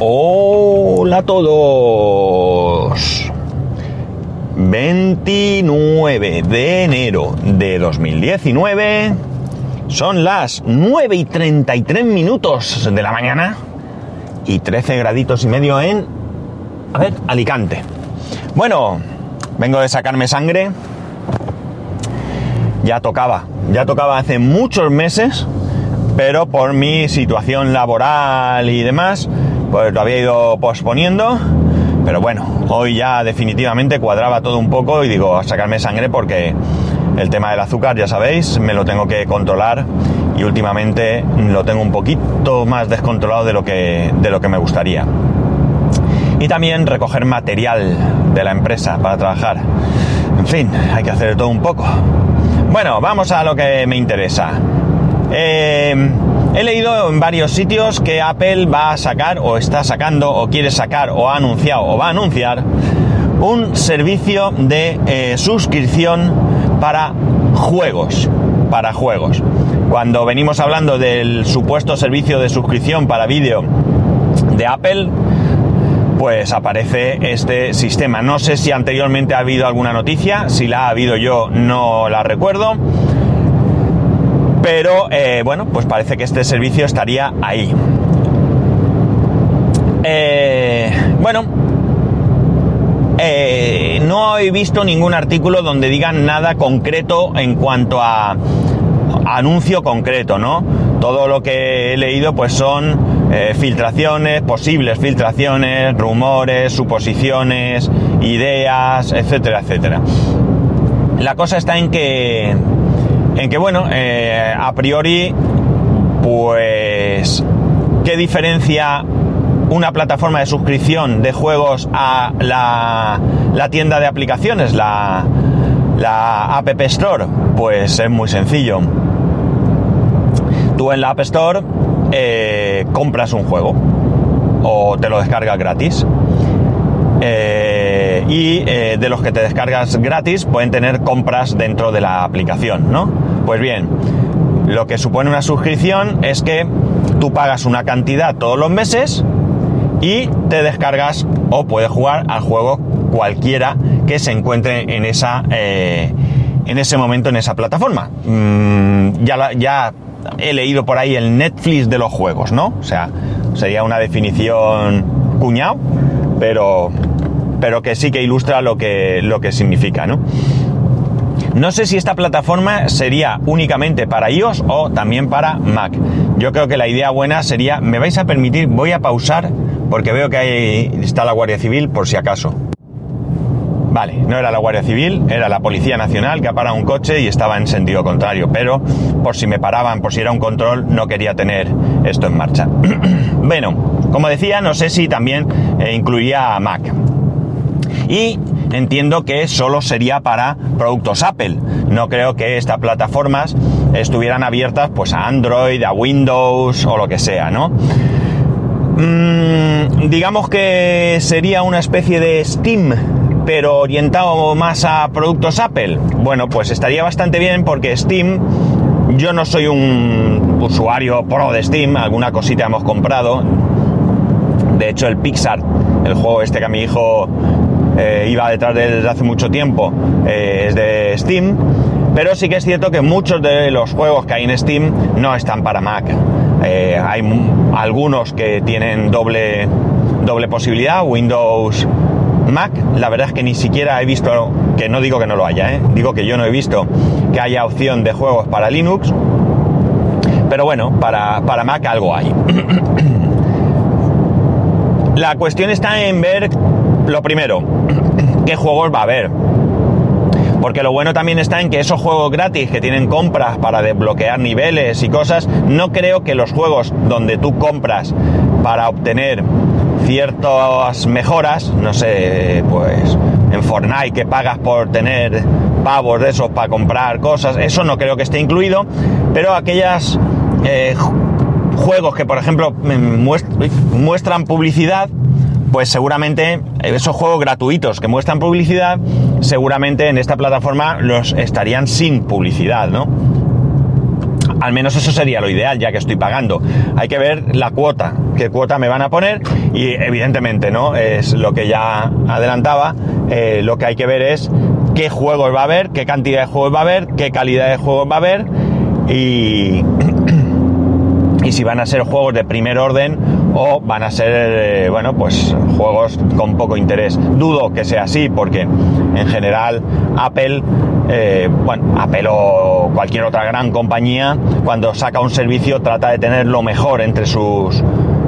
Hola a todos. 29 de enero de 2019. Son las 9 y 33 minutos de la mañana y 13 graditos y medio en... A ver, Alicante. Bueno, vengo de sacarme sangre. Ya tocaba, ya tocaba hace muchos meses, pero por mi situación laboral y demás, pues lo había ido posponiendo. Pero bueno, hoy ya definitivamente cuadraba todo un poco y digo, a sacarme sangre porque el tema del azúcar, ya sabéis, me lo tengo que controlar y últimamente lo tengo un poquito más descontrolado de lo que, de lo que me gustaría. Y también recoger material de la empresa para trabajar. En fin, hay que hacer todo un poco. Bueno, vamos a lo que me interesa. Eh, He leído en varios sitios que Apple va a sacar o está sacando o quiere sacar o ha anunciado o va a anunciar un servicio de eh, suscripción para juegos. Para juegos. Cuando venimos hablando del supuesto servicio de suscripción para vídeo de Apple, pues aparece este sistema. No sé si anteriormente ha habido alguna noticia, si la ha habido yo no la recuerdo pero eh, bueno, pues parece que este servicio estaría ahí. Eh, bueno, eh, no he visto ningún artículo donde digan nada concreto en cuanto a anuncio concreto, ¿no? Todo lo que he leído pues son filtraciones, posibles filtraciones, rumores, suposiciones, ideas, etcétera, etcétera. La cosa está en que en que, bueno, eh, a priori, pues, ¿qué diferencia una plataforma de suscripción de juegos a la, tienda de aplicaciones, la, la App Store? Pues es muy sencillo. Tú en la App Store eh, compras un juego o te lo descargas gratis. Eh, y de los que te descargas gratis pueden tener compras dentro de la aplicación, ¿no? Pues bien, lo que supone una suscripción es que tú pagas una cantidad todos los meses y te descargas o puedes jugar al juego cualquiera que se encuentre en esa eh, en ese momento en esa plataforma. Mm, ya, ya he leído por ahí el Netflix de los juegos, ¿no? O sea, sería una definición cuñado, pero pero que sí que ilustra lo que lo que significa, ¿no? No sé si esta plataforma sería únicamente para iOS o también para Mac. Yo creo que la idea buena sería, me vais a permitir, voy a pausar porque veo que ahí está la Guardia Civil por si acaso. Vale, no era la Guardia Civil, era la Policía Nacional que ha parado un coche y estaba en sentido contrario, pero por si me paraban, por si era un control, no quería tener esto en marcha. bueno, como decía, no sé si también eh, incluiría Mac. Y entiendo que solo sería para productos Apple. No creo que estas plataformas estuvieran abiertas pues a Android, a Windows o lo que sea, ¿no? Mm, digamos que sería una especie de Steam, pero orientado más a productos Apple. Bueno, pues estaría bastante bien porque Steam, yo no soy un usuario pro de Steam, alguna cosita hemos comprado. De hecho, el Pixar, el juego este que a mi hijo eh, iba detrás de él desde hace mucho tiempo, eh, es de Steam, pero sí que es cierto que muchos de los juegos que hay en Steam no están para Mac. Eh, hay algunos que tienen doble, doble posibilidad, Windows, Mac. La verdad es que ni siquiera he visto, que no digo que no lo haya, digo que yo no he visto que haya opción de juegos para Linux. Pero bueno, para, para Mac algo hay. La cuestión está en ver lo primero, ¿qué juegos va a haber? Porque lo bueno también está en que esos juegos gratis que tienen compras para desbloquear niveles y cosas, no creo que los juegos donde tú compras para obtener ciertas mejoras, no sé, pues en Fortnite que pagas por tener pavos de esos para comprar cosas, eso no creo que esté incluido, pero aquellas eh, juegos que por ejemplo muestran publicidad, pues seguramente esos juegos gratuitos que muestran publicidad, seguramente en esta plataforma los estarían sin publicidad, ¿no? al menos eso sería lo ideal, ya que estoy pagando. Hay que ver la cuota, qué cuota me van a poner y evidentemente, ¿no? Es lo que ya adelantaba, eh, lo que hay que ver es qué juegos va a haber, qué cantidad de juegos va a haber, qué calidad de juegos va a haber y, si van a ser juegos de primer orden o van a ser, eh, bueno, pues juegos con poco interés. Dudo que sea así porque en general Apple, eh, bueno, Apple o cualquier otra gran compañía, cuando saca un servicio trata de tener lo mejor entre sus...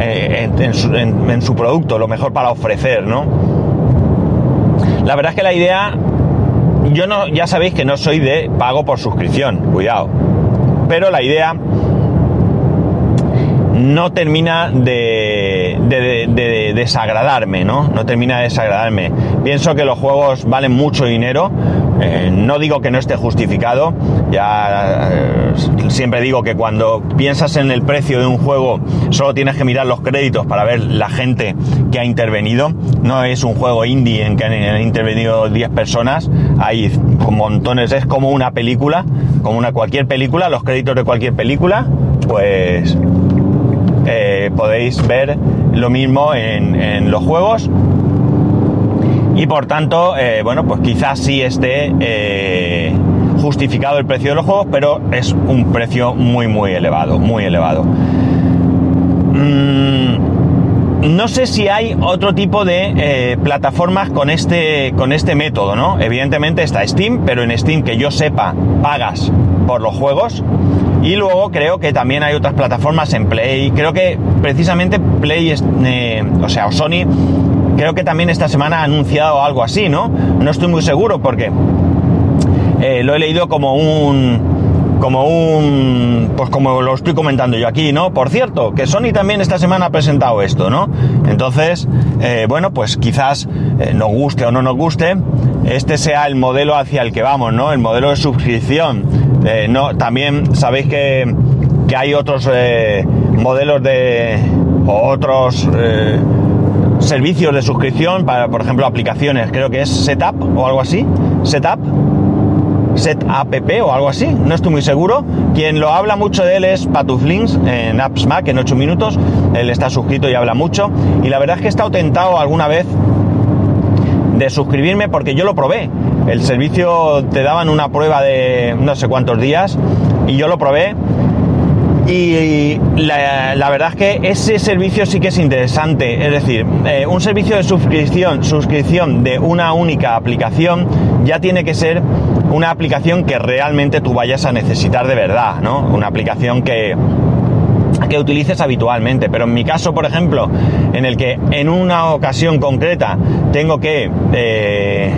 Eh, en, su, en su producto, lo mejor para ofrecer, ¿no? La verdad es que la idea yo no, ya sabéis que no soy de pago por suscripción, cuidado. Pero la idea no termina de, desagradarme, ¿no? No termina de desagradarme. Pienso que los juegos valen mucho dinero. Eh, no digo que no esté justificado. Ya eh, siempre digo que cuando piensas en el precio de un juego, solo tienes que mirar los créditos para ver la gente que ha intervenido. No es un juego indie en que han intervenido 10 personas. Hay montones, es como una película, como una cualquier película, los créditos de cualquier película, pues eh, podéis ver lo mismo en, los juegos. Y por tanto, eh, bueno, pues quizás sí esté eh, justificado el precio de los juegos, pero es un precio muy, muy elevado, muy elevado. Mm, no sé si hay otro tipo de plataformas con este, con este método, ¿no? Evidentemente está Steam, pero en Steam que yo sepa, pagas por los juegos. Y luego creo que también hay otras plataformas en Play. Creo que precisamente Play, eh, o sea, o Sony, creo que también esta semana ha anunciado algo así, ¿no? No estoy muy seguro porque eh, lo he leído como un como un pues como lo estoy comentando yo aquí, ¿no? Por cierto, que Sony también esta semana ha presentado esto, ¿no? Entonces, eh, bueno, pues quizás nos guste o no nos guste, este sea el modelo hacia el que vamos, ¿no? El modelo de suscripción eh, no, también sabéis que, hay otros eh, modelos de otros eh, servicios de suscripción para, por ejemplo, aplicaciones. Creo que es Setup o algo así. Setup. Setup o algo así, no estoy muy seguro. Quien lo habla mucho de él es Patuflinks en Apps Mac en 8 minutos. Él está suscrito y habla mucho. Y la verdad es que he estado tentado alguna vez de suscribirme porque yo lo probé. El servicio te daban una prueba de no sé cuántos días y yo lo probé. Y la, verdad es que ese servicio sí que es interesante. Es decir, eh, un servicio de suscripción, suscripción de una única aplicación ya tiene que ser una aplicación que realmente tú vayas a necesitar de verdad, ¿no? Una aplicación que, que utilices habitualmente. Pero en mi caso, por ejemplo, en el que en una ocasión concreta tengo que eh,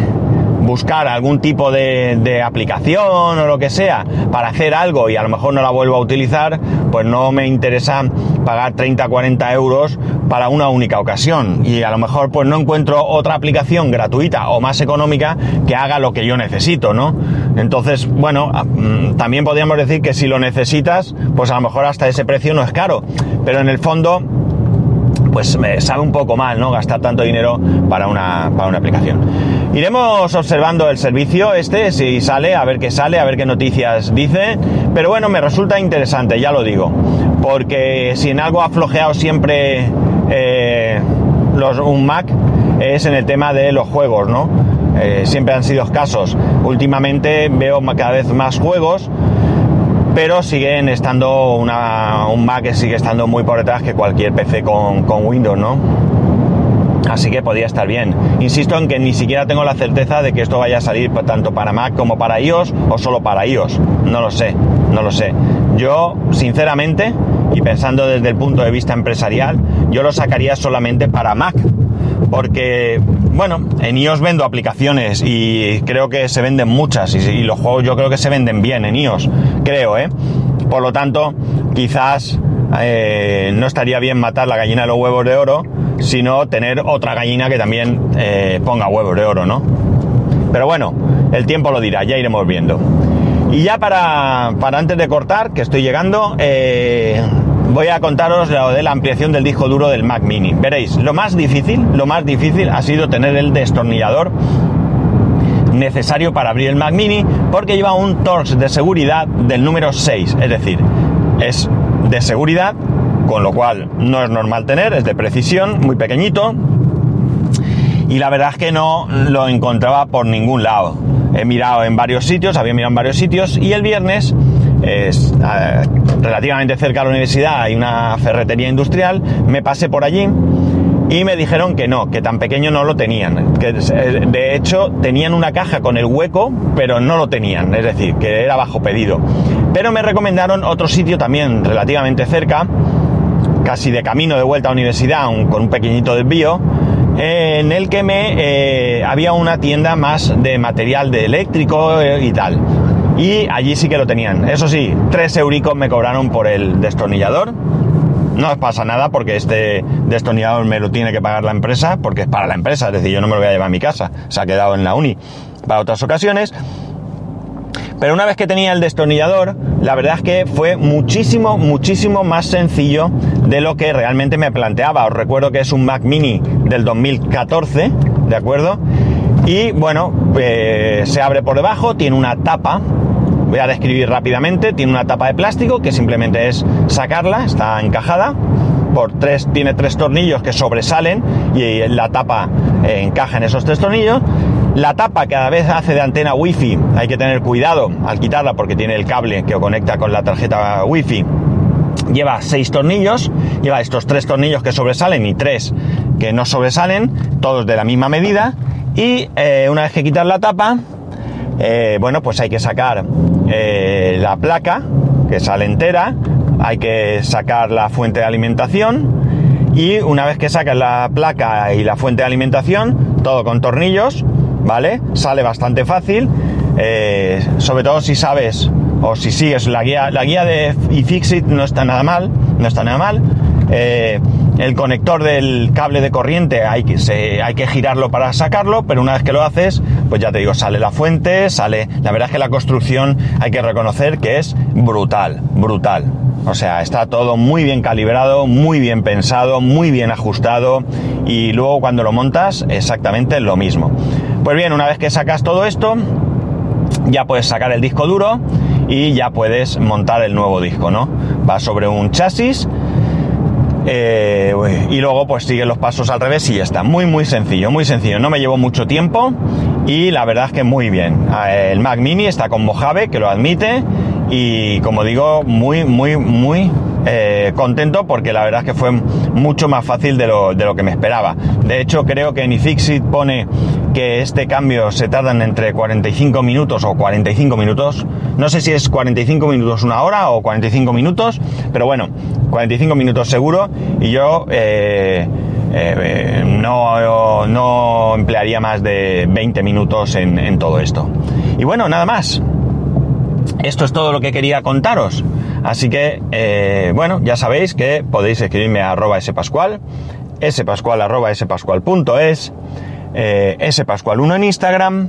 buscar algún tipo de, aplicación o lo que sea para hacer algo y a lo mejor no la vuelvo a utilizar, pues no me interesa pagar 30, 40 euros para una única ocasión. Y a lo mejor pues no encuentro otra aplicación gratuita o más económica que haga lo que yo necesito, ¿no? Entonces, bueno, mm, también podríamos decir que si lo necesitas, pues a lo mejor hasta ese precio no es caro. Pero en el fondo, pues me sabe un poco mal, ¿no? Gastar tanto dinero para una, para una aplicación. Iremos observando el servicio este, si sale, a ver qué sale, a ver qué noticias dice. Pero bueno, me resulta interesante, ya lo digo. Porque si en algo ha flojeado siempre eh, los, un Mac es en el tema de los juegos, ¿no? Eh, siempre han sido escasos. Últimamente veo cada vez más juegos pero siguen estando una, un Mac sigue estando muy por detrás que cualquier PC con, Windows, ¿no? Así que podría estar bien. Insisto en que ni siquiera tengo la certeza de que esto vaya a salir tanto para Mac como para iOS o solo para iOS. No lo sé, no lo sé. Yo, sinceramente, y pensando desde el punto de vista empresarial, yo lo sacaría solamente para Mac porque, bueno, en iOS vendo aplicaciones y creo que se venden muchas y, los juegos yo creo que se venden bien en iOS, creo, ¿eh? Por lo tanto, quizás eh, no estaría bien matar la gallina de los huevos de oro, sino tener otra gallina que también eh, ponga huevos de oro, ¿no? Pero bueno, el tiempo lo dirá, ya iremos viendo. Y ya para, para antes de cortar, que estoy llegando, eh, voy a contaros lo de la ampliación del disco duro del Mac Mini. Veréis, lo más difícil, lo más difícil ha sido tener el destornillador necesario para abrir el Mac Mini porque lleva un Torx de seguridad del número 6, es decir, es de seguridad, con lo cual no es normal tener, es de precisión, muy pequeñito. Y la verdad es que no lo encontraba por ningún lado. He mirado en varios sitios, había mirado en varios sitios y el viernes es, eh, relativamente cerca de la universidad hay una ferretería industrial, me pasé por allí y me dijeron que no, que tan pequeño no lo tenían, que eh, de hecho tenían una caja con el hueco, pero no lo tenían, es decir, que era bajo pedido. Pero me recomendaron otro sitio también relativamente cerca, casi de camino de vuelta a la universidad, con un pequeñito desvío, en el que me eh, había una tienda más de material de eléctrico y tal y allí sí que lo tenían. Eso sí, 3 euricos me cobraron por el destornillador. No pasa nada porque este destornillador me lo tiene que pagar la empresa porque es para la empresa, es decir, yo no me lo voy a llevar a mi casa, se ha quedado en la uni para otras ocasiones. Pero una vez que tenía el destornillador, la verdad es que fue muchísimo, muchísimo más sencillo de lo que realmente me planteaba. Os recuerdo que es un Mac Mini del 2014, ¿de acuerdo? Y bueno, eh, se abre por debajo, tiene una tapa voy a describir rápidamente. Tiene una tapa de plástico que simplemente es sacarla, está encajada. Por tres, tiene tres tornillos que sobresalen y la tapa encaja en esos tres tornillos. La tapa cada vez hace de antena wifi, hay que tener cuidado al quitarla porque tiene el cable que conecta con la tarjeta wifi. Lleva seis tornillos, lleva estos tres tornillos que sobresalen y tres que no sobresalen, todos de la misma medida. Y eh, una vez que quitar la tapa, eh, bueno, pues hay que sacar eh, la placa, que sale entera, hay que sacar la fuente de alimentación y una vez que sacas la placa y la fuente de alimentación, todo con tornillos, ¿vale? Sale bastante fácil, sobre todo si sabes o si sigues la guía, la guía de iFixit no está nada mal, no está nada mal. El conector del cable de corriente hay que, girarlo para sacarlo, pero una vez que lo haces, pues ya te digo, sale la fuente, sale... La verdad es que la construcción hay que reconocer que es brutal, brutal. O sea, está todo muy bien calibrado, muy bien pensado, muy bien ajustado y luego cuando lo montas exactamente lo mismo. Pues bien, una vez que sacas todo esto, ya puedes sacar el disco duro y ya puedes montar el nuevo disco, ¿no? Va sobre un chasis eh, y luego pues sigue los pasos al revés y ya está. Muy muy sencillo, muy sencillo. No me llevó mucho tiempo y la verdad es que muy bien. Ah, el Mac Mini está con Mojave, que lo admite, y como digo, muy, muy, muy eh, contento porque la verdad es que fue mucho más fácil de lo, de lo que me esperaba. De hecho, creo que en iFixit pone que este cambio se tarda entre 45 minutos o 45 minutos. No sé si es 45 minutos una hora o 45 minutos, pero bueno, 45 minutos seguro. Y yo eh, eh, no, no, emplearía más de 20 minutos en, en todo esto. Y bueno, nada más. Esto es todo lo que quería contaros. Así que, eh, bueno, ya sabéis que podéis escribirme a arroba spascual, spascual arroba spascual.es, eh, spascual1 en Instagram,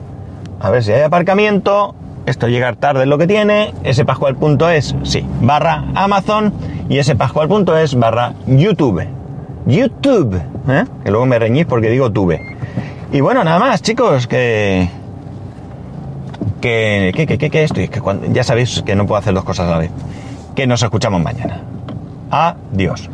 a ver si hay aparcamiento, esto llegar tarde es lo que tiene, spascual.es, sí, barra Amazon y spascual.es barra YouTube. YouTube, ¿eh? que luego me reñís porque digo tuve. Y bueno, nada más, chicos, que que, que, que, que, esto, que ya sabéis que no puedo hacer dos cosas a la vez. Que nos escuchamos mañana. Adiós.